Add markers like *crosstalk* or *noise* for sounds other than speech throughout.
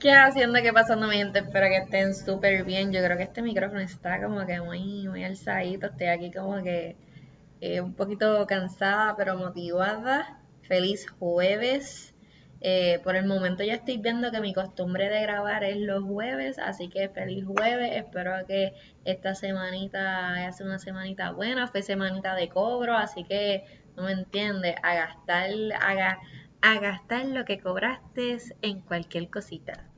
¿Qué haciendo? ¿Qué pasando, mi gente? Espero que estén súper bien. Yo creo que este micrófono está como que muy, muy alzadito. Estoy aquí como que eh, un poquito cansada, pero motivada. Feliz jueves. Eh, por el momento ya estoy viendo que mi costumbre de grabar es los jueves, así que feliz jueves. Espero que esta semanita haya sido una semanita buena. Fue semanita de cobro, así que no me entiende. A gastar, a, a gastar lo que cobraste en cualquier cosita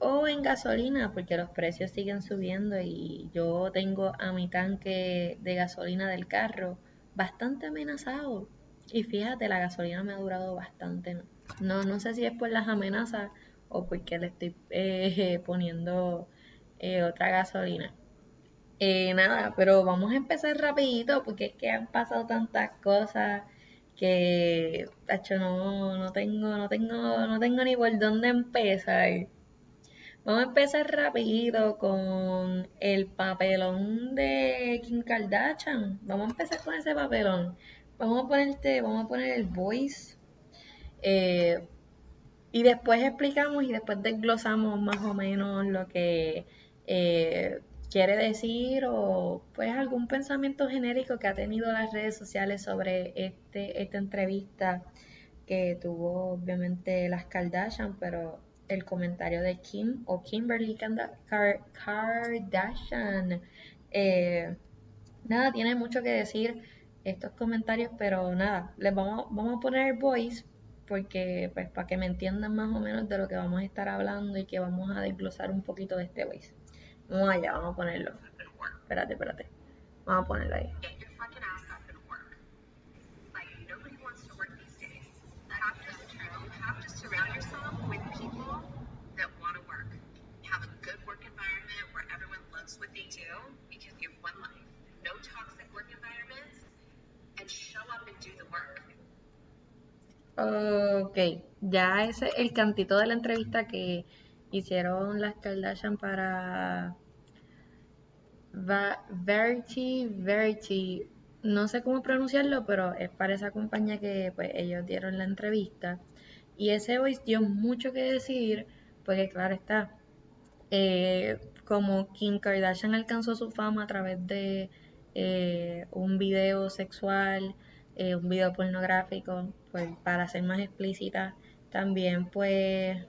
o en gasolina, porque los precios siguen subiendo y yo tengo a mi tanque de gasolina del carro bastante amenazado. Y fíjate, la gasolina me ha durado bastante. No, no sé si es por las amenazas o porque le estoy eh, *laughs* poniendo eh, otra gasolina. Eh, nada, pero vamos a empezar rapidito porque es que han pasado tantas cosas que, tacho, no, no tengo, no tengo, no tengo ni por dónde empezar. Vamos a empezar rapidito con el papelón de Kim Kardashian. Vamos a empezar con ese papelón. Vamos a ponerte, vamos a poner el voice. Eh, y después explicamos y después desglosamos más o menos lo que eh, quiere decir o pues algún pensamiento genérico que ha tenido las redes sociales sobre este, esta entrevista que tuvo obviamente las Kardashian, pero el comentario de Kim o Kimberly Kardashian. Eh, nada, tiene mucho que decir estos comentarios, pero nada, les vamos, vamos a poner voice porque pues para que me entiendan más o menos de lo que vamos a estar hablando y que vamos a desglosar un poquito de este voice. Vamos allá, vamos a ponerlo. Espérate, espérate. Vamos a ponerlo ahí. Ok, ya ese es el cantito de la entrevista que hicieron las Kardashian para Verity, Verity, no sé cómo pronunciarlo, pero es para esa compañía que pues ellos dieron la entrevista. Y ese voice dio mucho que decir, porque claro está, eh, como Kim Kardashian alcanzó su fama a través de eh, un video sexual, eh, un video pornográfico, pues para ser más explícita, también pues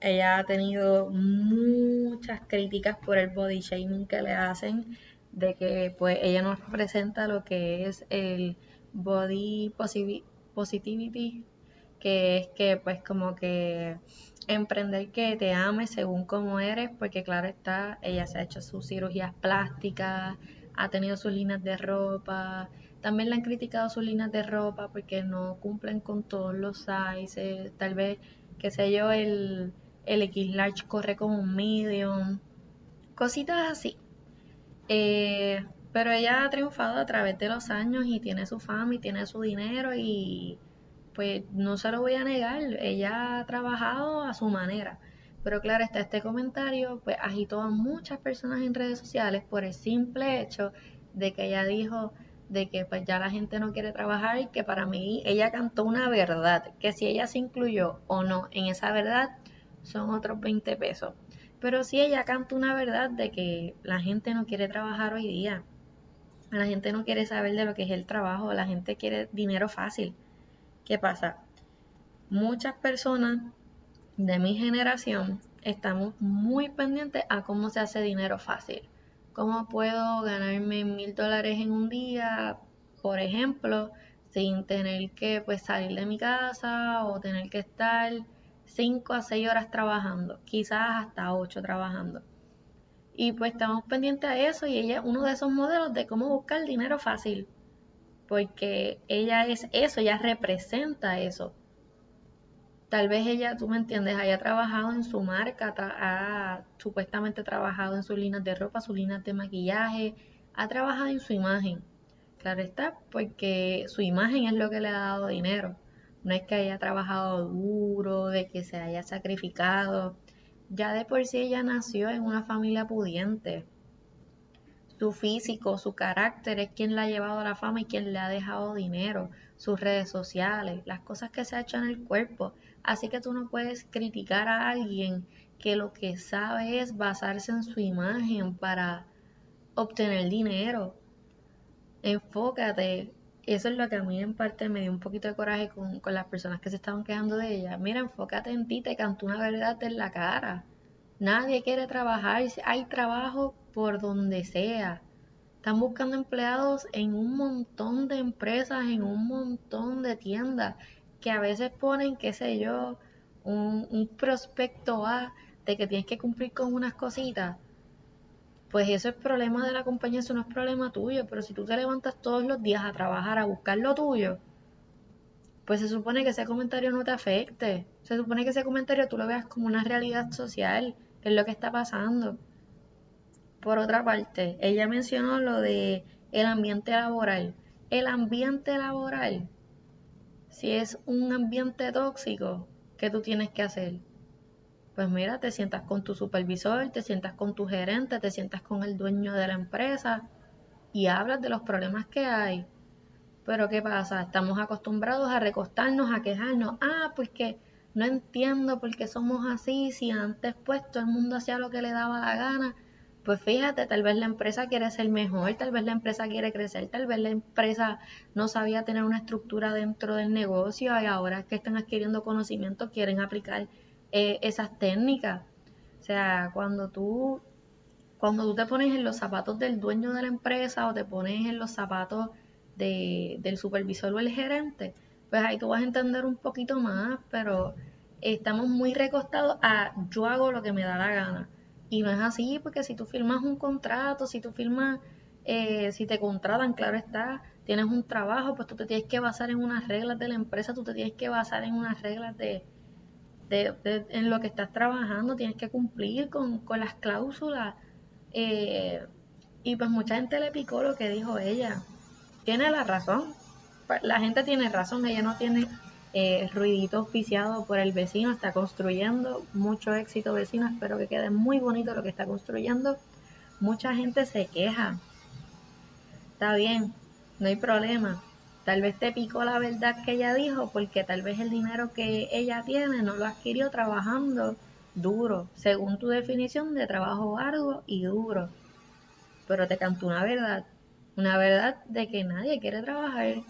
ella ha tenido muchas críticas por el body shaming que le hacen, de que pues ella no representa lo que es el body positivity, que es que pues como que emprender que te ames según como eres, porque claro está, ella se ha hecho sus cirugías plásticas, ha tenido sus líneas de ropa, también le han criticado sus líneas de ropa porque no cumplen con todos los sizes, tal vez, qué sé yo, el, el X large corre como un medium, cositas así. Eh, pero ella ha triunfado a través de los años y tiene su fama y tiene su dinero y pues no se lo voy a negar, ella ha trabajado a su manera. Pero claro, está este comentario, pues agitó a muchas personas en redes sociales por el simple hecho de que ella dijo de que pues ya la gente no quiere trabajar y que para mí ella cantó una verdad, que si ella se incluyó o no en esa verdad son otros 20 pesos. Pero si ella canta una verdad de que la gente no quiere trabajar hoy día, la gente no quiere saber de lo que es el trabajo, la gente quiere dinero fácil. ¿Qué pasa? Muchas personas de mi generación estamos muy pendientes a cómo se hace dinero fácil. ¿Cómo puedo ganarme mil dólares en un día, por ejemplo, sin tener que pues, salir de mi casa o tener que estar 5 a 6 horas trabajando, quizás hasta 8 trabajando? Y pues estamos pendientes a eso y ella es uno de esos modelos de cómo buscar dinero fácil, porque ella es eso, ella representa eso tal vez ella, tú me entiendes, haya trabajado en su marca, ha supuestamente trabajado en sus líneas de ropa, sus líneas de maquillaje, ha trabajado en su imagen. Claro está, porque su imagen es lo que le ha dado dinero. No es que haya trabajado duro, de que se haya sacrificado. Ya de por sí ella nació en una familia pudiente. Su físico, su carácter es quien la ha llevado a la fama y quien le ha dejado dinero. Sus redes sociales, las cosas que se ha hecho en el cuerpo Así que tú no puedes criticar a alguien que lo que sabe es basarse en su imagen para obtener dinero. Enfócate. Eso es lo que a mí en parte me dio un poquito de coraje con, con las personas que se estaban quejando de ella. Mira, enfócate en ti, te cantó una verdad en la cara. Nadie quiere trabajar, hay trabajo por donde sea. Están buscando empleados en un montón de empresas, en un montón de tiendas, que a veces ponen, qué sé yo, un, prospecto A de que tienes que cumplir con unas cositas pues eso es problema de la compañía, eso no es problema tuyo. Pero si tú te levantas todos los días a trabajar, a buscar lo tuyo, pues se supone que ese comentario no te afecte. Se supone que ese comentario tú lo veas como una realidad social, que es lo que está pasando. Por otra parte, ella mencionó lo de el ambiente laboral. El ambiente laboral, si es un ambiente tóxico, ¿qué tú tienes que hacer? Pues mira, te sientas con tu supervisor, te sientas con tu gerente, te sientas con el dueño de la empresa y hablas de los problemas que hay. Pero ¿qué pasa? Estamos acostumbrados a recostarnos, a quejarnos. Ah, pues que no entiendo por qué somos así, si antes pues todo el mundo hacía lo que le daba la gana. Pues fíjate, tal vez la empresa quiere ser mejor, tal vez la empresa quiere crecer, tal vez la empresa no sabía tener una estructura dentro del negocio y ahora que están adquiriendo conocimiento quieren aplicar eh, esas técnicas. O sea, cuando tú, cuando tú te pones en los zapatos del dueño de la empresa o te pones en los zapatos de, del supervisor o el gerente, pues ahí tú vas a entender un poquito más, pero estamos muy recostados a yo hago lo que me da la gana. Y no es así, porque si tú firmas un contrato, si tú firmas, eh, si te contratan, claro está, tienes un trabajo, pues tú te tienes que basar en unas reglas de la empresa, tú te tienes que basar en unas reglas de, en lo que estás trabajando, tienes que cumplir con, las cláusulas. Eh, y pues mucha gente le picó lo que dijo ella. Tiene la razón. Pues, la gente tiene razón, ella no tiene eh, ruidito auspiciado por el vecino, está construyendo. Mucho éxito vecino, espero que quede muy bonito lo que está construyendo. Mucha gente se queja. Está bien, no hay problema. Tal vez te picó la verdad que ella dijo porque tal vez el dinero que ella tiene no lo adquirió trabajando duro, según tu definición de trabajo arduo y duro. Pero te cantó una verdad, una verdad de que nadie quiere trabajar,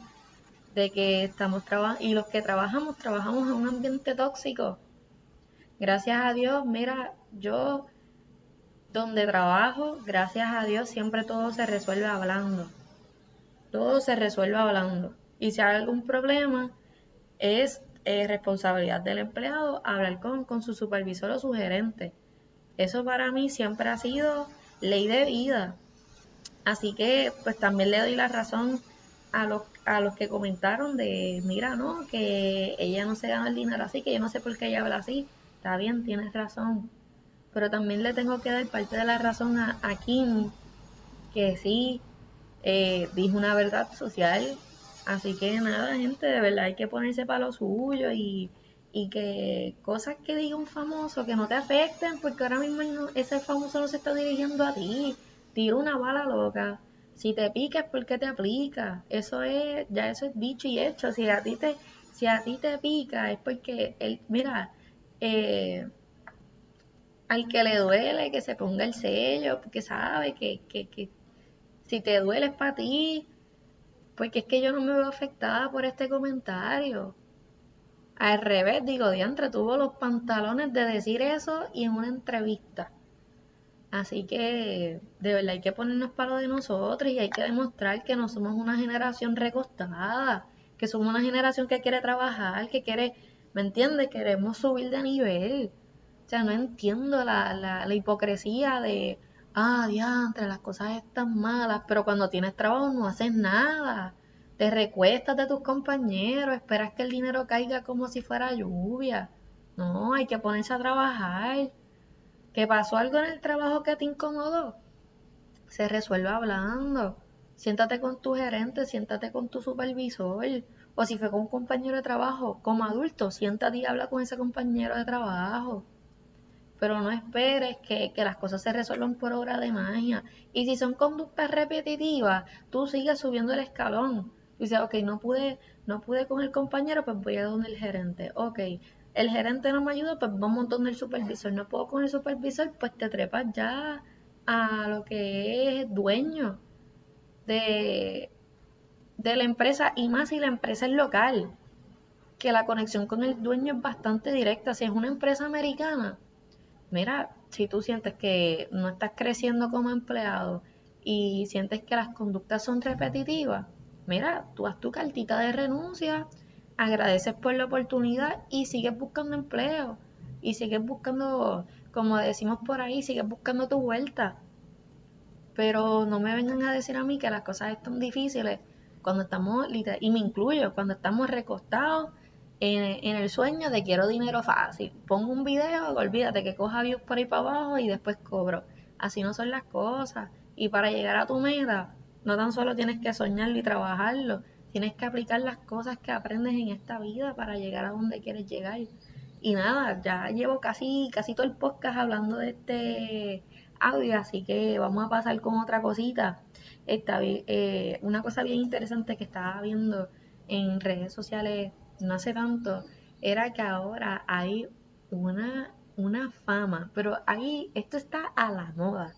de que estamos trabajando y los que trabajamos trabajamos en un ambiente tóxico. Gracias a Dios, mira, yo donde trabajo, gracias a Dios siempre todo se resuelve hablando todo se resuelve hablando. Y si hay algún problema, es eh, responsabilidad del empleado hablar con, con su supervisor o su gerente. Eso para mí siempre ha sido ley de vida. Así que pues también le doy la razón a los, a los que comentaron de, mira, no, que ella no se gana el dinero así, que yo no sé por qué ella habla así. Está bien, tienes razón. Pero también le tengo que dar parte de la razón a, Kim, que sí, eh, dijo una verdad social. Así que nada, gente, de verdad hay que ponerse para lo suyo y, y que cosas que diga un famoso que no te afecten, porque ahora mismo ese famoso no se está dirigiendo a ti. Tira una bala loca. Si te pica es porque te aplica. Eso es, ya eso es dicho y hecho. Si a ti te, si a ti te pica es porque él, mira, eh, al que le duele que se ponga el sello, porque sabe que, que, que si te duele es para ti, porque es que yo no me veo afectada por este comentario. Al revés, digo, Diantre tuvo los pantalones de decir eso y en una entrevista. Así que de verdad hay que ponernos para lo de nosotros y hay que demostrar que no somos una generación recostada, que somos una generación que quiere trabajar, que quiere, ¿me entiendes? Queremos subir de nivel. O sea, no entiendo la, la, la hipocresía de, ah, diantre, las cosas están malas, pero cuando tienes trabajo no haces nada. Te recuestas de tus compañeros, esperas que el dinero caiga como si fuera lluvia. No, hay que ponerse a trabajar. ¿Que pasó algo en el trabajo que te incomodó? Se resuelve hablando. Siéntate con tu gerente, siéntate con tu supervisor. O si fue con un compañero de trabajo, como adulto, siéntate y habla con ese compañero de trabajo pero no esperes que, las cosas se resuelvan por obra de magia. Y si son conductas repetitivas, tú sigues subiendo el escalón. Dices, ok, no pude, no pude con el compañero, pues voy a donde el gerente. Ok, el gerente no me ayuda, pues va un montón del supervisor. No puedo con el supervisor, pues te trepas ya a lo que es dueño de, de la empresa y más si la empresa es local, que la conexión con el dueño es bastante directa. Si es una empresa americana, mira, si tú sientes que no estás creciendo como empleado y sientes que las conductas son repetitivas, mira, tú haz tu cartita de renuncia, agradeces por la oportunidad y sigues buscando empleo y sigues buscando, como decimos por ahí, sigues buscando tu vuelta. Pero no me vengan a decir a mí que las cosas están difíciles cuando estamos, y me incluyo, cuando estamos recostados en, el sueño de quiero dinero fácil. Pongo un video, olvídate que coja views por ahí para abajo y después cobro. Así no son las cosas. Y para llegar a tu meta, no tan solo tienes que soñarlo y trabajarlo, tienes que aplicar las cosas que aprendes en esta vida para llegar a donde quieres llegar. Y nada, ya llevo casi, casi todo el podcast hablando de este audio, así que vamos a pasar con otra cosita. Esta, eh, una cosa bien interesante que estaba viendo en redes sociales no hace tanto, era que ahora hay una, una fama, pero ahí esto está a la moda.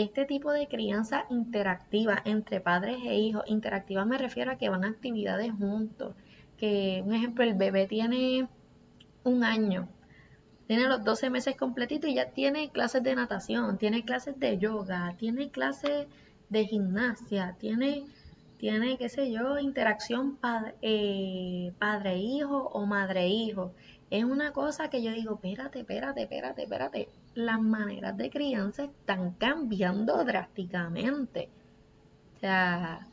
Este tipo de crianza interactiva entre padres e hijos, interactiva me refiero a que van a actividades juntos, que un ejemplo, el bebé tiene un año, tiene los 12 meses completitos y ya tiene clases de natación, tiene clases de yoga, tiene clases de gimnasia, tiene tiene, qué sé yo, interacción eh, padre-hijo o madre-hijo. Es una cosa que yo digo, espérate, espérate, espérate, espérate. Las maneras de crianza están cambiando drásticamente. O sea,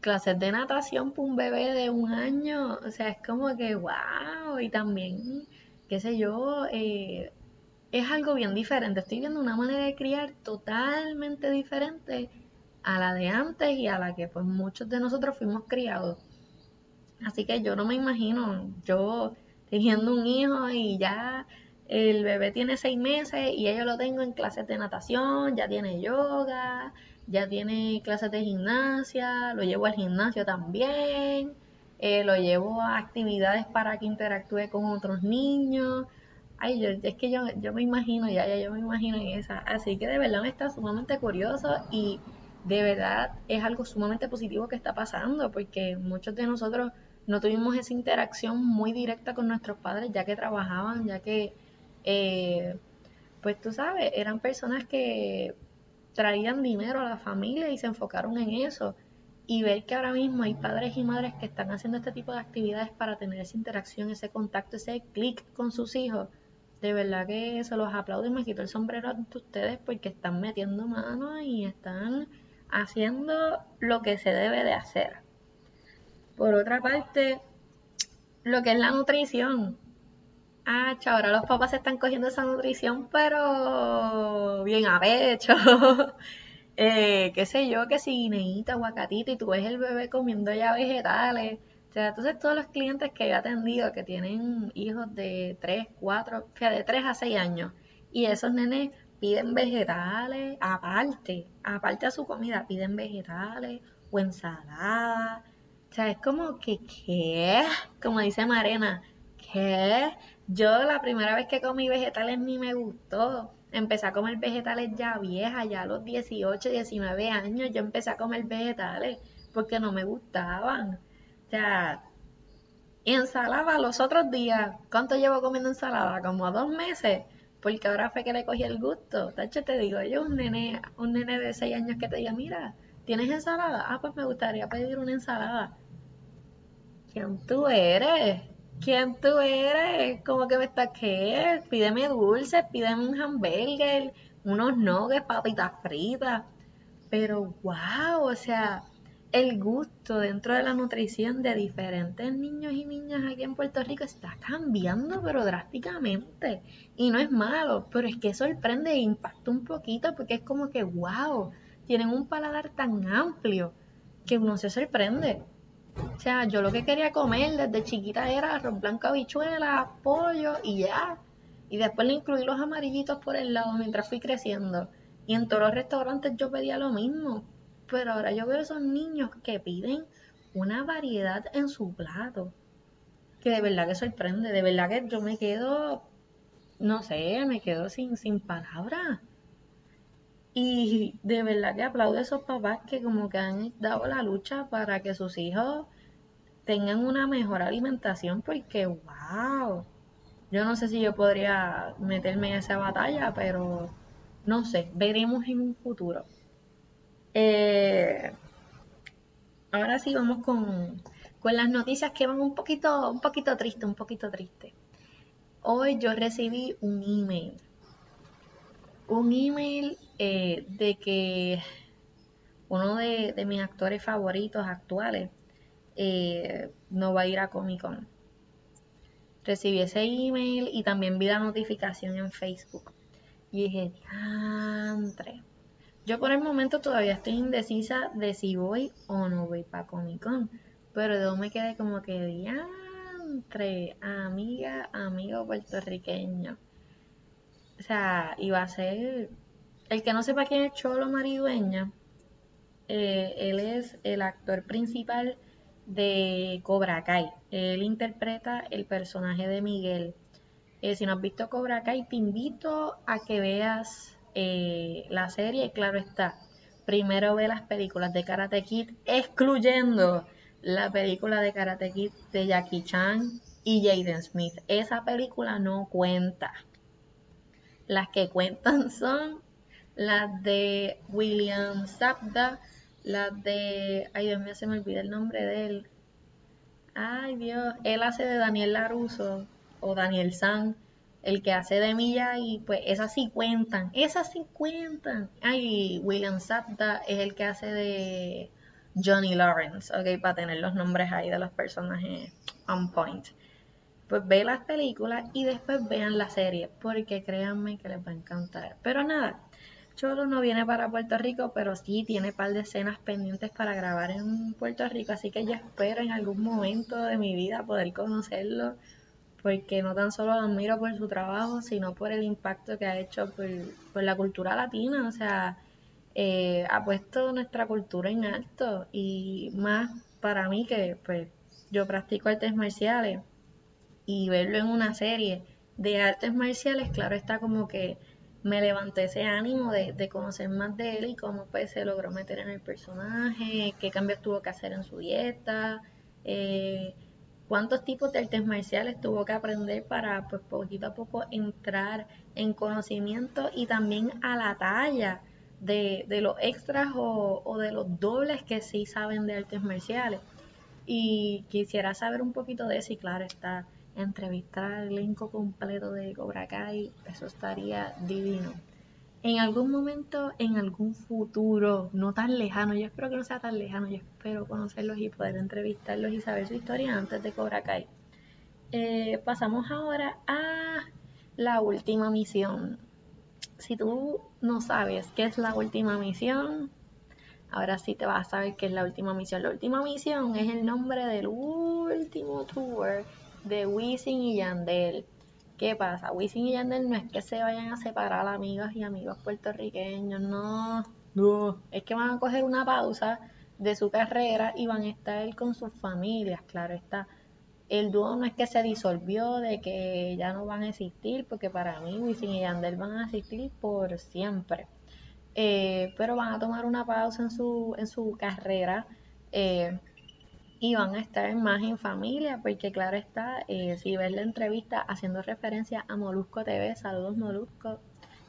clases de natación para un bebé de un año, o sea, es como que, wow, y también, qué sé yo, eh, es algo bien diferente. Estoy viendo una manera de criar totalmente diferente a la de antes y a la que pues muchos de nosotros fuimos criados. Así que yo no me imagino yo teniendo un hijo y ya el bebé tiene seis meses y yo lo tengo en clases de natación, ya tiene yoga, ya tiene clases de gimnasia, lo llevo al gimnasio también, eh, lo llevo a actividades para que interactúe con otros niños. Ay, yo, es que yo, yo me imagino, ya, ya yo me imagino en esa. Así que de verdad me está sumamente curioso y de verdad es algo sumamente positivo que está pasando, porque muchos de nosotros no tuvimos esa interacción muy directa con nuestros padres, ya que trabajaban, ya que, eh, pues tú sabes, eran personas que traían dinero a la familia y se enfocaron en eso. Y ver que ahora mismo hay padres y madres que están haciendo este tipo de actividades para tener esa interacción, ese contacto, ese clic con sus hijos, de verdad que se los aplaudo y me quito el sombrero ante ustedes porque están metiendo mano y están haciendo lo que se debe de hacer. Por otra parte, lo que es la nutrición. Ah, ahora los papás están cogiendo esa nutrición, pero bien a pecho. *laughs* eh, qué sé yo, que si guineíta, aguacatito, y tú ves el bebé comiendo ya vegetales. O sea, entonces todos los clientes que he atendido que tienen hijos de 3, 4, o sea, de 3 a 6 años, y esos nenes piden vegetales aparte, aparte a su comida, piden vegetales o ensalada. O sea, es como que, ¿qué? Como dice Marena, ¿qué? Yo la primera vez que comí vegetales ni me gustó. Empecé a comer vegetales ya vieja, ya a los 18, 19 años, yo empecé a comer vegetales porque no me gustaban. O sea, ensalada los otros días. ¿Cuánto llevo comiendo ensalada? Como dos meses porque ahora fue que le cogí el gusto. Tacho, te digo, yo un nene, un nene de 6 años que te diga, mira, ¿tienes ensalada? Ah, pues me gustaría pedir una ensalada. ¿Quién tú eres? ¿Quién tú eres? ¿Cómo que me estás qué? Pídeme dulces, pídeme un hamburger, unos nuggets, papitas fritas. Pero wow, o sea, el gusto dentro de la nutrición de diferentes niños y niñas aquí en Puerto Rico está cambiando, pero drásticamente. Y no es malo, pero es que sorprende e impacta un poquito porque es como que, wow, tienen un paladar tan amplio que uno se sorprende. O sea, yo lo que quería comer desde chiquita era arroz blanco, pollo y ya. Y después le incluí los amarillitos por el lado mientras fui creciendo. Y en todos los restaurantes yo pedía lo mismo pero ahora yo veo esos niños que piden una variedad en su plato. Que de verdad que sorprende, de verdad que yo me quedo, no sé, me quedo sin, sin palabras. Y de verdad que aplaudo a esos papás que como que han dado la lucha para que sus hijos tengan una mejor alimentación porque, wow, yo no sé si yo podría meterme en esa batalla, pero no sé, veremos en un futuro. Eh, ahora sí vamos con, las noticias que van un poquito, un poquito triste, un poquito triste. Hoy yo recibí un email. Un email eh, de que uno de, mis actores favoritos actuales eh, no va a ir a Comic Con. Recibí ese email y también vi la notificación en Facebook. Y dije, diantre yo por el momento todavía estoy indecisa de si voy o no voy para Comic Con. Pero yo me quedé como que diantre, amiga, amigo puertorriqueño. O sea, iba a ser. El que no sepa quién es Cholo Maridueña, eh, él es el actor principal de Cobra Kai. Él interpreta el personaje de Miguel. Eh, si no has visto Cobra Kai, te invito a que veas eh, la serie, claro está, primero ve las películas de Karate Kid, excluyendo la película de Karate Kid de Jackie Chan y Jaden Smith. Esa película no cuenta. Las que cuentan *laughs* son las de William Zabda, las de... Ay, Dios mío, se me olvida el nombre de él. Ay, Dios. Él hace de Daniel Laruso o Daniel San el que hace de Milla y pues esas sí cuentan, esas sí cuentan. Ay, William Zapda es el que hace de Johnny Lawrence, ok, para tener los nombres ahí de los personajes on point. Pues ve las películas y después vean la serie, porque créanme que les va a encantar. Pero nada, Cholo no viene para Puerto Rico, pero sí tiene un par de escenas pendientes para grabar en Puerto Rico, así que yo espero en algún momento de mi vida poder conocerlo porque no tan solo lo admiro por su trabajo, sino por el impacto que ha hecho por, la cultura latina, o sea, eh, ha puesto nuestra cultura en alto y más para mí que pues yo practico artes marciales y verlo en una serie de artes marciales, claro está como que me levanté ese ánimo de, conocer más de él y cómo pues se logró meter en el personaje, qué cambios tuvo que hacer en su dieta, eh, cuántos tipos de artes marciales tuvo que aprender para pues poquito a poco entrar en conocimiento y también a la talla de, los extras o, de los dobles que sí saben de artes marciales. Y quisiera saber un poquito de eso y claro, está entrevistar al elenco completo de Cobra Kai, eso estaría divino en algún momento, en algún futuro, no tan lejano, yo espero que no sea tan lejano, yo espero conocerlos y poder entrevistarlos y saber su historia antes de Cobra Kai. Eh, pasamos ahora a la última misión. Si tú no sabes qué es la última misión, ahora sí te vas a saber qué es la última misión. La última misión es el nombre del último tour de Wisin y Yandel. ¿Qué pasa? Wisin y Yandel no es que se vayan a separar amigas y amigos puertorriqueños, no, no, es que van a coger una pausa de su carrera y van a estar con sus familias, claro está. El dúo no es que se disolvió, de que ya no van a existir, porque para mí Wisin y Yandel van a existir por siempre. Eh, pero van a tomar una pausa en su, en su carrera. Eh, y van a estar más en familia, porque claro está, eh, si ves la entrevista haciendo referencia a Molusco TV, saludos Molusco,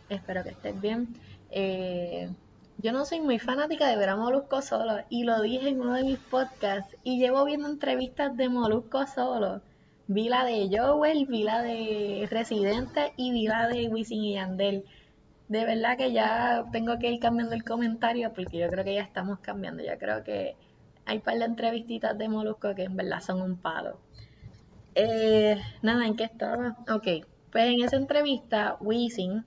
espero que estés bien. Eh, yo no soy muy fanática de ver a Molusco solo, y lo dije en uno de mis podcasts, y llevo viendo entrevistas de Molusco solo. Vi la de Joel, vi la de Residente y vi la de Wisin y Yandel. De verdad que ya tengo que ir cambiando el comentario porque yo creo que ya estamos cambiando. Yo creo que hay par de entrevistitas de Molusco que en verdad son un palo. Eh, nada, ¿en qué estaba? Ok, pues en esa entrevista, Wisin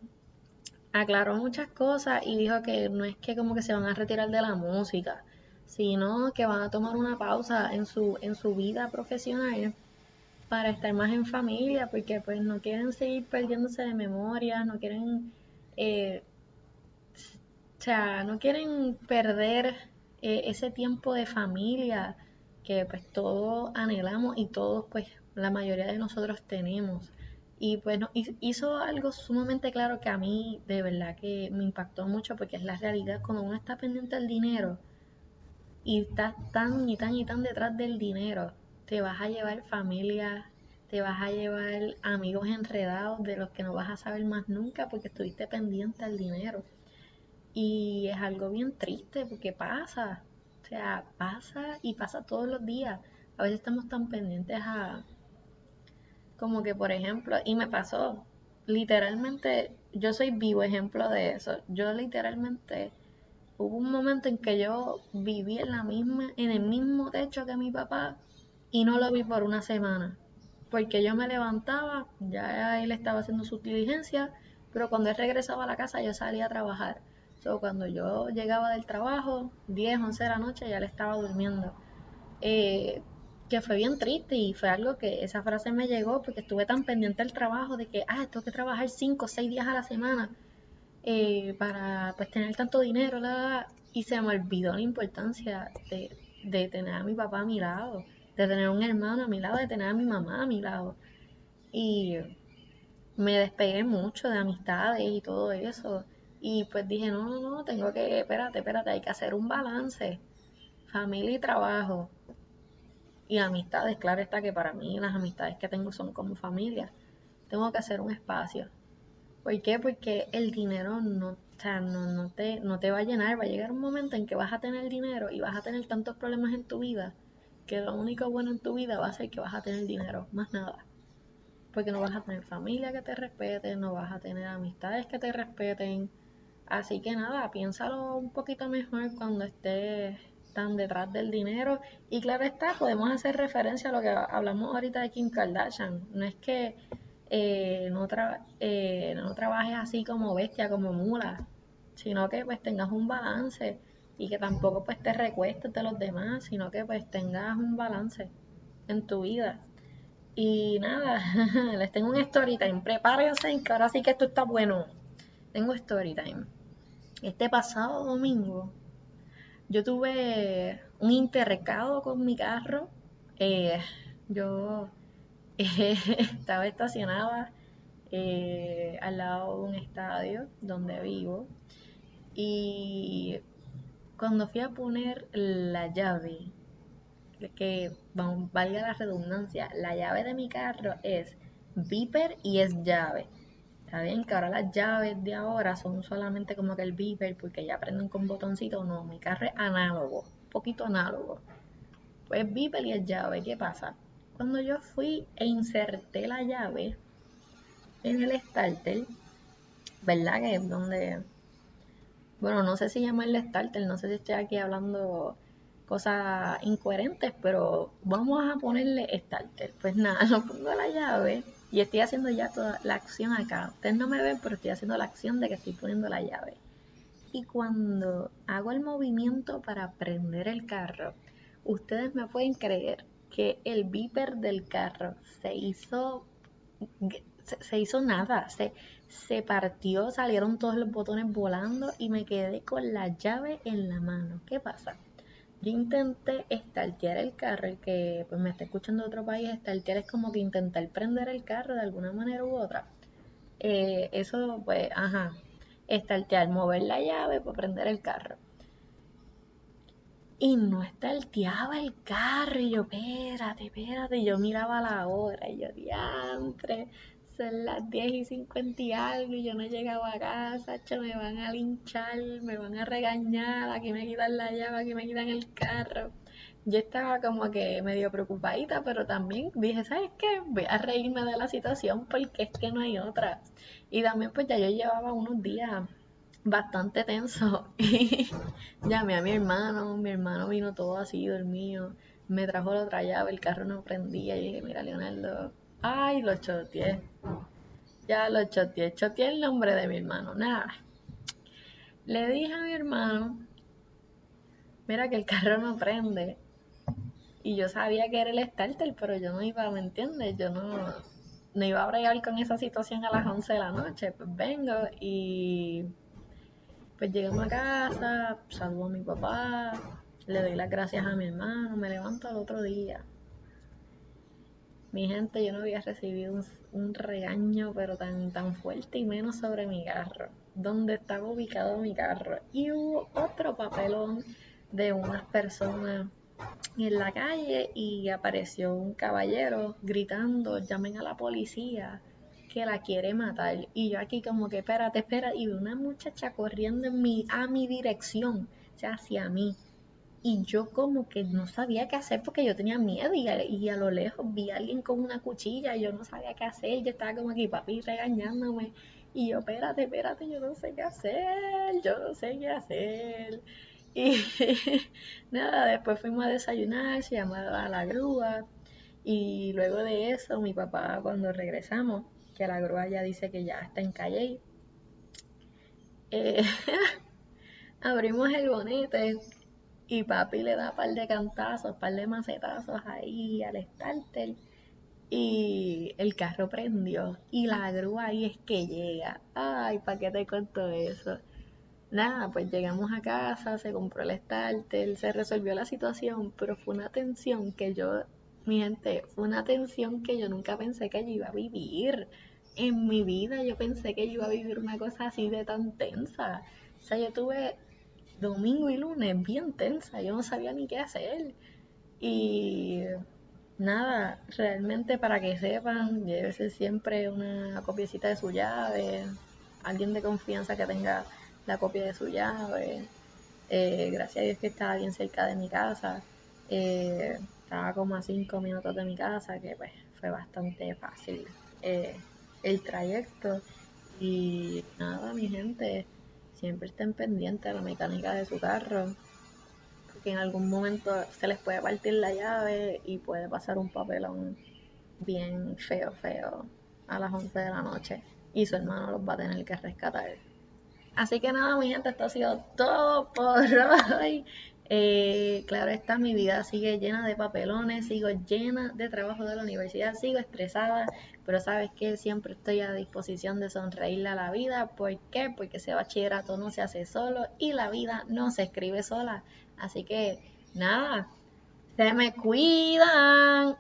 aclaró muchas cosas y dijo que no es que como que se van a retirar de la música, sino que van a tomar una pausa en su, en su vida profesional para estar más en familia, porque pues no quieren seguir perdiéndose de memoria, no quieren, eh, o sea, no quieren perder eh, ese tiempo de familia que pues todos anhelamos y todos pues la mayoría de nosotros tenemos. Y pues hizo algo sumamente claro que a mí de verdad que me impactó mucho porque es la realidad cuando uno está pendiente del dinero y estás tan y tan y tan detrás del dinero, te vas a llevar familia, te vas a llevar amigos enredados de los que no vas a saber más nunca porque estuviste pendiente del dinero. Y es algo bien triste porque pasa, o sea, pasa y pasa todos los días. A veces estamos tan pendientes a, como que, por ejemplo, y me pasó, literalmente, yo soy vivo ejemplo de eso. Yo literalmente, hubo un momento en que yo viví en la misma, en el mismo techo que mi papá y no lo vi por una semana. Porque yo me levantaba, ya él estaba haciendo su diligencia, pero cuando él regresaba a la casa yo salía a trabajar. Cuando yo llegaba del trabajo, 10, 11 de la noche, ya él estaba durmiendo. Eh, que fue bien triste y fue algo que esa frase me llegó porque estuve tan pendiente del trabajo de que, ah, tengo que trabajar 5 o 6 días a la semana eh, para pues tener tanto dinero, la, y se me olvidó la importancia de, de tener a mi papá a mi lado, de tener un hermano a mi lado, de tener a mi mamá a mi lado. Y me despegué mucho de amistades y todo eso. Y pues dije, no, no, no, tengo que, espérate, espérate, hay que hacer un balance. Familia y trabajo y amistades, claro está que para mí las amistades que tengo son como familia. Tengo que hacer un espacio. ¿Por qué? Porque el dinero no, no, no, te, no te va a llenar. Va a llegar un momento en que vas a tener dinero y vas a tener tantos problemas en tu vida que lo único bueno en tu vida va a ser que vas a tener dinero, más nada. Porque no vas a tener familia que te respete, no vas a tener amistades que te respeten. Así que nada, piénsalo un poquito mejor cuando estés están detrás del dinero. Y claro está, podemos hacer referencia a lo que hablamos ahorita de Kim Kardashian. No es que eh, no, eh, no trabajes así como bestia, como mula, sino que pues tengas un balance y que tampoco pues te recuestes de los demás, sino que pues tengas un balance en tu vida. Y nada, *laughs* les tengo un story time. Prepárense que ahora sí que esto está bueno. Tengo story time. Este pasado domingo yo tuve un interrecado con mi carro. Eh, yo *laughs* estaba estacionada eh, al lado de un estadio donde vivo y cuando fui a poner la llave, que valga la redundancia, la llave de mi carro es viper y es llave. Está bien que ahora las llaves de ahora son solamente como que el beeper porque ya prenden con botoncito. No, mi carro es análogo, un poquito análogo. Pues beeper y es llave, ¿qué pasa? Cuando yo fui e inserté la llave en el starter, ¿verdad? Que es donde, bueno, no sé si llamarle starter, no sé si estoy aquí hablando cosas incoherentes, pero vamos a ponerle starter. Pues nada, *laughs* no pongo la llave y estoy haciendo ya toda la acción acá. Ustedes no me ven, pero estoy haciendo la acción de que estoy poniendo la llave. Y cuando hago el movimiento para prender el carro, ustedes me pueden creer que el viper del carro se hizo se, hizo nada, se, se partió, salieron todos los botones volando y me quedé con la llave en la mano. ¿Qué pasa? Yo intenté estartear el carro, el que pues me está escuchando otro país, estartear es como que intentar prender el carro de alguna manera u otra. Eh, eso, pues, ajá, estartear, mover la llave para prender el carro. Y no estarteaba el carro, y yo, espérate, espérate, y yo miraba la hora, y yo, diantre, son las 10 y 50 y algo y yo no he llegado a casa, me van a linchar, me van a regañar, aquí me quitan la llave, aquí me quitan el carro. Yo estaba como que medio preocupadita, pero también dije, ¿sabes qué? Voy a reírme de la situación porque es que no hay otra. Y también pues ya yo llevaba unos días bastante tenso *laughs* y llamé a mi hermano, mi hermano vino todo así dormido, me trajo la otra llave, el carro no prendía y dije, mira Leonardo, Ay, lo choteé. Ya lo choteé. Choteé el nombre de mi hermano. Nada. Le dije a mi hermano, mira que el carro no prende. Y yo sabía que era el starter, pero yo no iba, ¿me entiendes? Yo no, no iba a bregar con esa situación a las 11 de la noche. Pues vengo y pues llegamos a casa, saludo a mi papá, le doy las gracias a mi hermano, me levanto al otro día Mi gente, yo no había recibido un, un regaño, pero tan, tan fuerte y menos sobre mi carro, donde estaba ubicado mi carro. Y hubo otro papelón de unas personas en la calle y apareció un caballero gritando, llamen a la policía que la quiere matar. Y yo aquí como que, espérate, espera, y una muchacha corriendo en mi, a mi dirección, o sea, hacia mí. Y yo como que no sabía qué hacer porque yo tenía miedo y a, y a lo lejos vi a alguien con una cuchilla y yo no sabía qué hacer. Yo estaba como aquí, papi, regañándome. Y yo, espérate, espérate, yo no sé qué hacer, yo no sé qué hacer. Y *laughs* nada, después fuimos a desayunar, se llamaba la grúa. Y luego de eso, mi papá, cuando regresamos, que la grúa ya dice que ya está en calle, eh, *laughs* abrimos el bonete y papi le da un par de cantazos, un par de macetazos ahí al starter. Y el carro prendió y la grúa ahí es que llega. Ay, ¿para qué te cuento eso? Nada, pues llegamos a casa, se compró el starter, se resolvió la situación, pero fue una tensión que yo, mi gente, fue una tensión que yo nunca pensé que yo iba a vivir. En mi vida yo pensé que yo iba a vivir una cosa así de tan tensa. O sea, yo tuve domingo y lunes bien tensa, yo no sabía ni qué hacer. Y nada, realmente para que sepan, llévese siempre una copiecita de su llave, alguien de confianza que tenga la copia de su llave. Eh, gracias a Dios que estaba bien cerca de mi casa. Eh, estaba como a cinco minutos de mi casa, que pues fue bastante fácil eh, el trayecto. Y nada, mi gente, siempre estén pendientes de la mecánica de su carro, porque en algún momento se les puede partir la llave y puede pasar un papelón bien feo, feo a las 11 de la noche y su hermano los va a tener que rescatar. Así que nada, mi gente, esto ha sido todo por *laughs* hoy. Eh, claro está, mi vida sigue llena de papelones, sigo llena de trabajo de la universidad, sigo estresada, pero sabes que siempre estoy a disposición de sonreírle a la vida. ¿Por qué? Porque ese bachillerato no se hace solo y la vida no se escribe sola. Así que nada, se me cuidan.